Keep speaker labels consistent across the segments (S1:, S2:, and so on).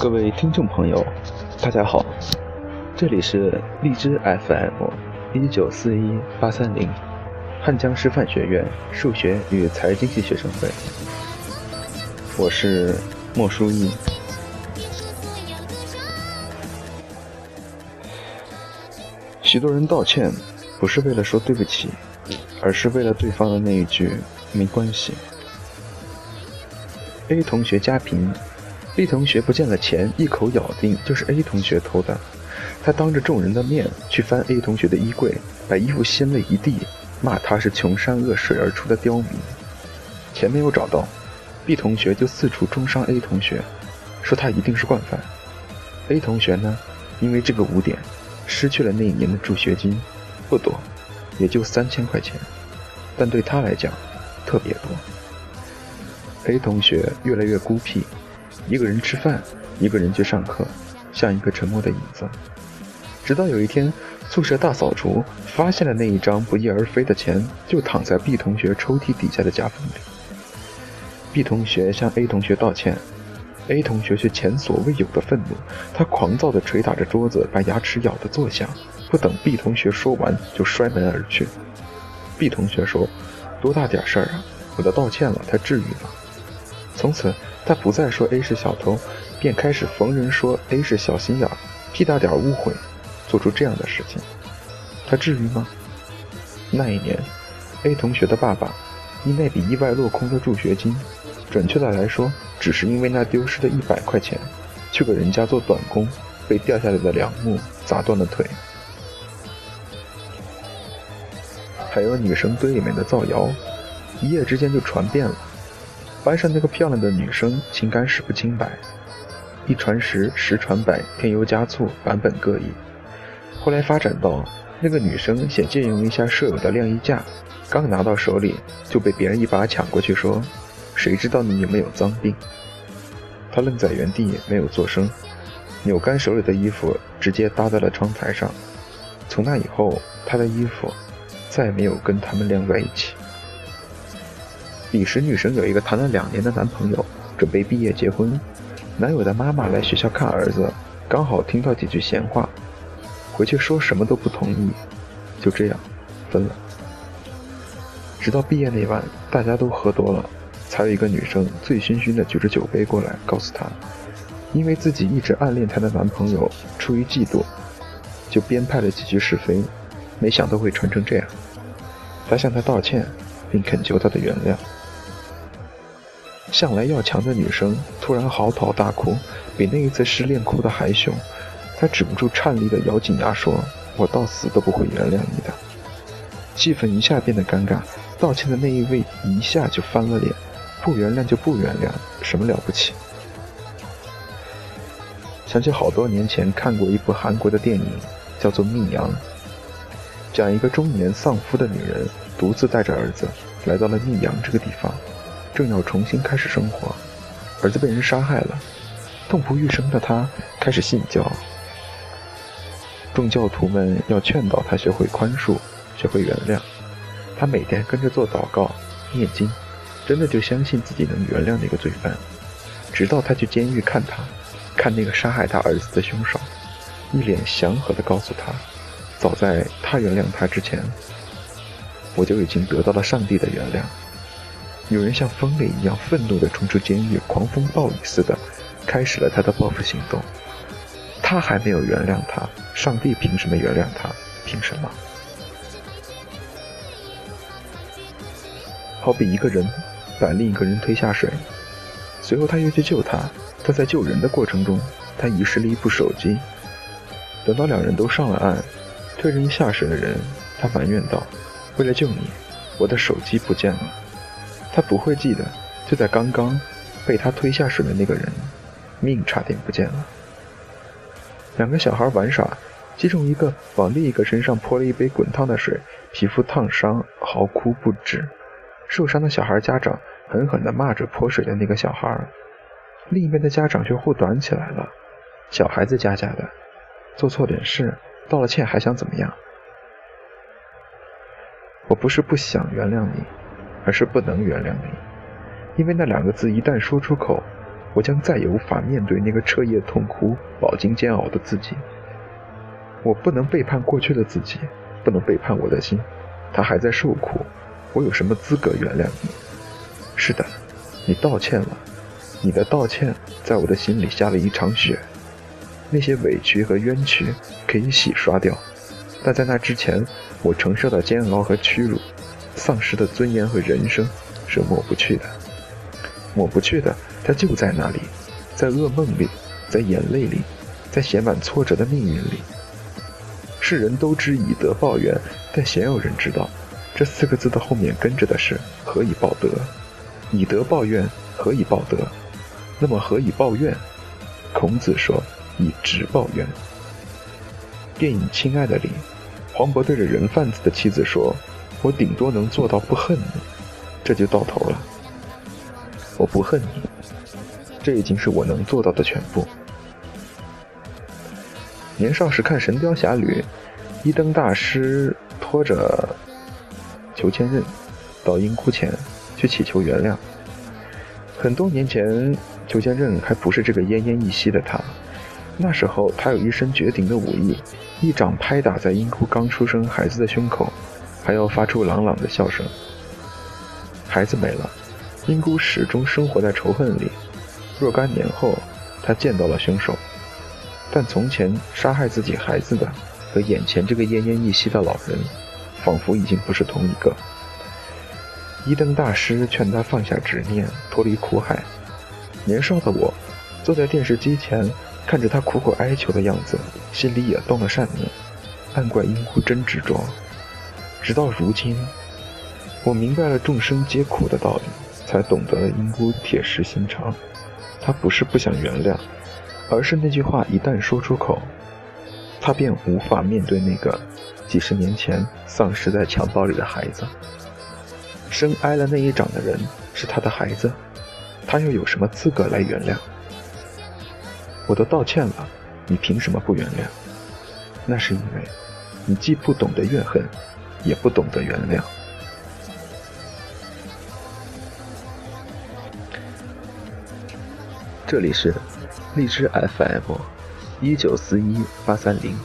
S1: 各位听众朋友，大家好，这里是荔枝 FM 一九四一八三零，汉江师范学院数学与财经系学生会，我是莫书义。许多人道歉，不是为了说对不起，而是为了对方的那一句没关系。A 同学家贫。B 同学不见了钱，一口咬定就是 A 同学偷的。他当着众人的面去翻 A 同学的衣柜，把衣服掀了一地，骂他是穷山恶水而出的刁民。钱没有找到，B 同学就四处中伤 A 同学，说他一定是惯犯。A 同学呢，因为这个污点，失去了那一年的助学金，不多，也就三千块钱，但对他来讲，特别多。A 同学越来越孤僻。一个人吃饭，一个人去上课，像一个沉默的影子。直到有一天，宿舍大扫除，发现了那一张不翼而飞的钱，就躺在 B 同学抽屉底下的夹缝里。B 同学向 A 同学道歉，A 同学却前所未有的愤怒，他狂躁地捶打着桌子，把牙齿咬得作响。不等 B 同学说完，就摔门而去。B 同学说：“多大点事儿啊！我都道歉了，他至于吗？”从此。他不再说 A 是小偷，便开始逢人说 A 是小心眼儿，屁大点误会，做出这样的事情，他至于吗？那一年，A 同学的爸爸因那笔意外落空的助学金，准确的来说，只是因为那丢失的一百块钱，去给人家做短工，被掉下来的梁木砸断了腿。还有女生堆里面的造谣，一夜之间就传遍了。班上那个漂亮的女生情感史不清白，一传十，十传百，添油加醋，版本各异。后来发展到那个女生想借用一下舍友的晾衣架，刚拿到手里就被别人一把抢过去，说：“谁知道你有没有脏病？”她愣在原地没有作声，扭干手里的衣服，直接搭在了窗台上。从那以后，她的衣服再也没有跟他们晾在一起。彼时，女生有一个谈了两年的男朋友，准备毕业结婚。男友的妈妈来学校看儿子，刚好听到几句闲话，回去说什么都不同意，就这样分了。直到毕业那晚，大家都喝多了，才有一个女生醉醺醺的举着酒杯过来，告诉他，因为自己一直暗恋她的男朋友，出于嫉妒，就编排了几句是非，没想到会传成这样。她向他道歉，并恳求他的原谅。向来要强的女生突然嚎啕大哭，比那一次失恋哭的还凶。她止不住颤栗的咬紧牙说：“我到死都不会原谅你的。”气氛一下变得尴尬，道歉的那一位一下就翻了脸：“不原谅就不原谅，什么了不起？”想起好多年前看过一部韩国的电影，叫做《密阳》，讲一个中年丧夫的女人独自带着儿子来到了密阳这个地方。正要重新开始生活，儿子被人杀害了，痛不欲生的他开始信教。众教徒们要劝导他学会宽恕，学会原谅。他每天跟着做祷告、念经，真的就相信自己能原谅那个罪犯。直到他去监狱看他，看那个杀害他儿子的凶手，一脸祥和地告诉他：“早在他原谅他之前，我就已经得到了上帝的原谅。”有人像疯了一样愤怒地冲出监狱，狂风暴雨似的开始了他的报复行动。他还没有原谅他，上帝凭什么原谅他？凭什么？好比一个人把另一个人推下水，随后他又去救他，但在救人的过程中，他遗失了一部手机。等到两人都上了岸，推人下水的人，他埋怨道：“为了救你，我的手机不见了。”他不会记得，就在刚刚，被他推下水的那个人，命差点不见了。两个小孩玩耍，其中一个往另一个身上泼了一杯滚烫的水，皮肤烫伤，嚎哭不止。受伤的小孩家长狠狠地骂着泼水的那个小孩，另一边的家长却护短起来了。小孩子家家的，做错点事，道了歉还想怎么样？我不是不想原谅你。而是不能原谅你，因为那两个字一旦说出口，我将再也无法面对那个彻夜痛哭、饱经煎熬的自己。我不能背叛过去的自己，不能背叛我的心。他还在受苦，我有什么资格原谅你？是的，你道歉了，你的道歉在我的心里下了一场雪。那些委屈和冤屈可以洗刷掉，但在那之前，我承受的煎熬和屈辱，丧失的尊严和人生是抹不去的。抹不去的，它就在那里，在噩梦里，在眼泪里，在写满挫折的命运里。世人都知以德报怨，但鲜有人知道，这四个字的后面跟着的是何以报德？以德报怨，何以报德？那么何以报怨？孔子说：以直报怨。电影《亲爱的》里，黄渤对着人贩子的妻子说：“我顶多能做到不恨你，这就到头了。”我不恨你，这已经是我能做到的全部。年少时看《神雕侠侣》，一灯大师拖着裘千仞到阴窟前去祈求原谅。很多年前，裘千仞还不是这个奄奄一息的他，那时候他有一身绝顶的武艺，一掌拍打在阴窟刚出生孩子的胸口，还要发出朗朗的笑声。孩子没了。英姑始终生活在仇恨里。若干年后，她见到了凶手，但从前杀害自己孩子的和眼前这个奄奄一息的老人，仿佛已经不是同一个。一灯大师劝他放下执念，脱离苦海。年少的我，坐在电视机前，看着他苦苦哀求的样子，心里也动了善念，暗怪英姑真执着。直到如今，我明白了众生皆苦的道理。才懂得了英姑铁石心肠，他不是不想原谅，而是那句话一旦说出口，他便无法面对那个几十年前丧失在襁褓里的孩子。生挨了那一掌的人是他的孩子，他又有什么资格来原谅？我都道歉了，你凭什么不原谅？那是因为，你既不懂得怨恨，也不懂得原谅。这里是荔枝 FM，一九四一八三零，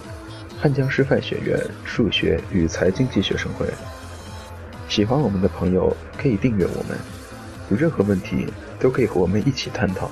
S1: 汉江师范学院数学与财经系学生会。喜欢我们的朋友可以订阅我们，有任何问题都可以和我们一起探讨。